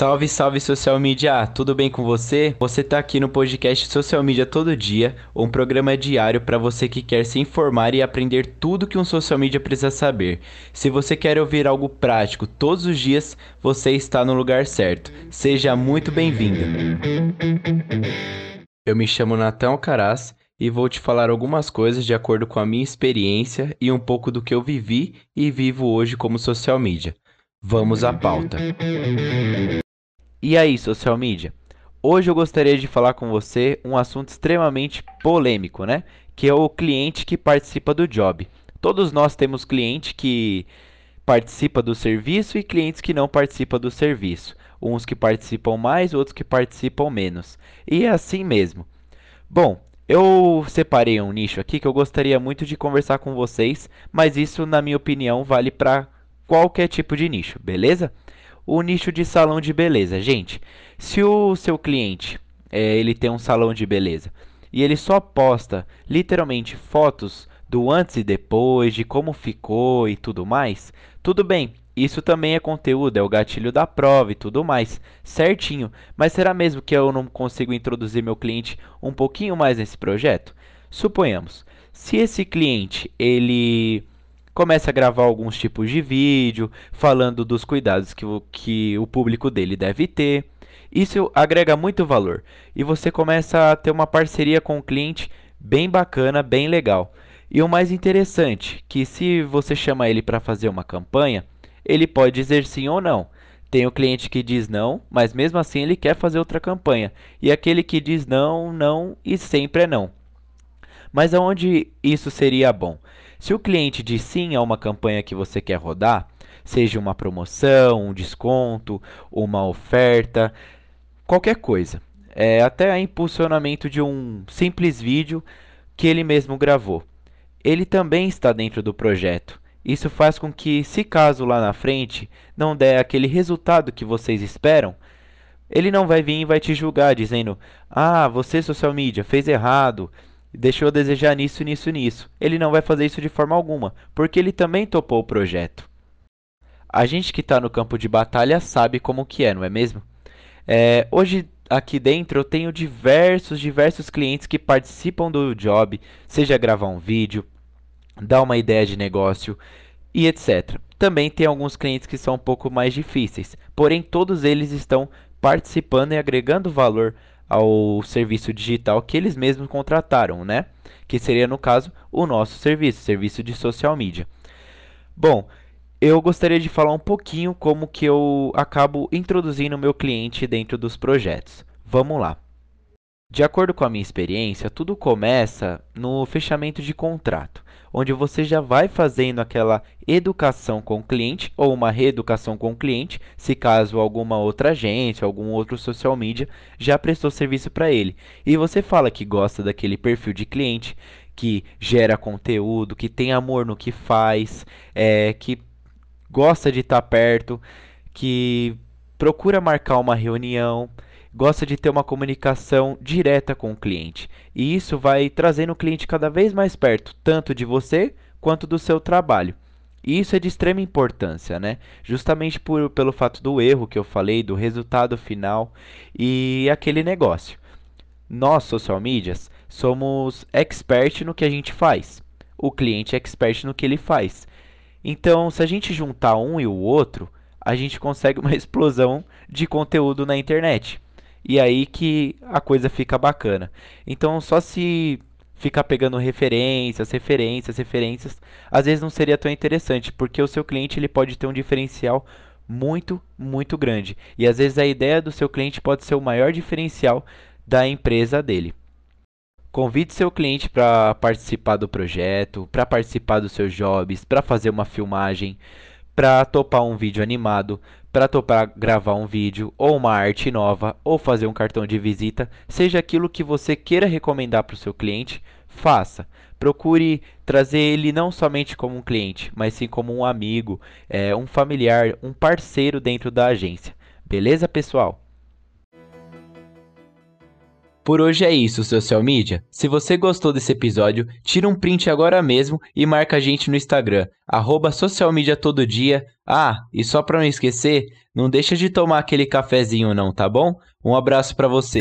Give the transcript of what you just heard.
Salve, salve social media! Tudo bem com você? Você está aqui no podcast Social Media Todo Dia, um programa diário para você que quer se informar e aprender tudo que um social media precisa saber. Se você quer ouvir algo prático todos os dias, você está no lugar certo. Seja muito bem-vindo. Eu me chamo Natan Alcaraz e vou te falar algumas coisas de acordo com a minha experiência e um pouco do que eu vivi e vivo hoje como social media. Vamos à pauta. E aí, social media? Hoje eu gostaria de falar com você um assunto extremamente polêmico, né? Que é o cliente que participa do job. Todos nós temos cliente que participa do serviço e clientes que não participam do serviço. Uns que participam mais, outros que participam menos. E é assim mesmo. Bom, eu separei um nicho aqui que eu gostaria muito de conversar com vocês, mas isso, na minha opinião, vale para qualquer tipo de nicho, beleza? O nicho de salão de beleza, gente. Se o seu cliente é, ele tem um salão de beleza e ele só posta literalmente fotos do antes e depois, de como ficou e tudo mais, tudo bem. Isso também é conteúdo, é o gatilho da prova e tudo mais, certinho. Mas será mesmo que eu não consigo introduzir meu cliente um pouquinho mais nesse projeto? Suponhamos, se esse cliente ele começa a gravar alguns tipos de vídeo, falando dos cuidados que o, que o público dele deve ter. Isso agrega muito valor e você começa a ter uma parceria com o cliente bem bacana, bem legal. E o mais interessante, que se você chama ele para fazer uma campanha, ele pode dizer sim ou não. Tem o cliente que diz não, mas mesmo assim ele quer fazer outra campanha. E aquele que diz não, não e sempre é não. Mas aonde isso seria bom? Se o cliente diz sim a uma campanha que você quer rodar, seja uma promoção, um desconto, uma oferta, qualquer coisa, é, até impulsionamento de um simples vídeo que ele mesmo gravou. Ele também está dentro do projeto. Isso faz com que, se caso lá na frente não der aquele resultado que vocês esperam, ele não vai vir e vai te julgar dizendo: "Ah, você social media fez errado, deixou a desejar nisso, nisso, nisso. Ele não vai fazer isso de forma alguma, porque ele também topou o projeto. A gente que está no campo de batalha sabe como que é, não é mesmo? É, hoje aqui dentro eu tenho diversos, diversos clientes que participam do job, seja gravar um vídeo, dar uma ideia de negócio e etc. Também tem alguns clientes que são um pouco mais difíceis, porém todos eles estão participando e agregando valor ao serviço digital que eles mesmos contrataram, né? Que seria, no caso, o nosso serviço, serviço de social media. Bom, eu gostaria de falar um pouquinho como que eu acabo introduzindo o meu cliente dentro dos projetos. Vamos lá. De acordo com a minha experiência, tudo começa no fechamento de contrato onde você já vai fazendo aquela educação com o cliente ou uma reeducação com o cliente, se caso alguma outra agência, algum outro social media já prestou serviço para ele. E você fala que gosta daquele perfil de cliente, que gera conteúdo, que tem amor no que faz, é, que gosta de estar tá perto, que procura marcar uma reunião gosta de ter uma comunicação direta com o cliente. E isso vai trazendo o cliente cada vez mais perto, tanto de você quanto do seu trabalho. E isso é de extrema importância, né? Justamente por, pelo fato do erro que eu falei, do resultado final e aquele negócio. Nós, social medias, somos expert no que a gente faz. O cliente é expert no que ele faz. Então, se a gente juntar um e o outro, a gente consegue uma explosão de conteúdo na internet e aí que a coisa fica bacana. Então, só se ficar pegando referências, referências, referências, às vezes não seria tão interessante, porque o seu cliente ele pode ter um diferencial muito, muito grande. E às vezes a ideia do seu cliente pode ser o maior diferencial da empresa dele. Convide seu cliente para participar do projeto, para participar dos seus jobs, para fazer uma filmagem, para topar um vídeo animado, para topar gravar um vídeo ou uma arte nova ou fazer um cartão de visita, seja aquilo que você queira recomendar para o seu cliente, faça. Procure trazer ele não somente como um cliente, mas sim como um amigo, é, um familiar, um parceiro dentro da agência. Beleza, pessoal? Por hoje é isso, social media. Se você gostou desse episódio, tira um print agora mesmo e marca a gente no Instagram, arroba dia. Ah, e só pra não esquecer, não deixa de tomar aquele cafezinho não, tá bom? Um abraço para você.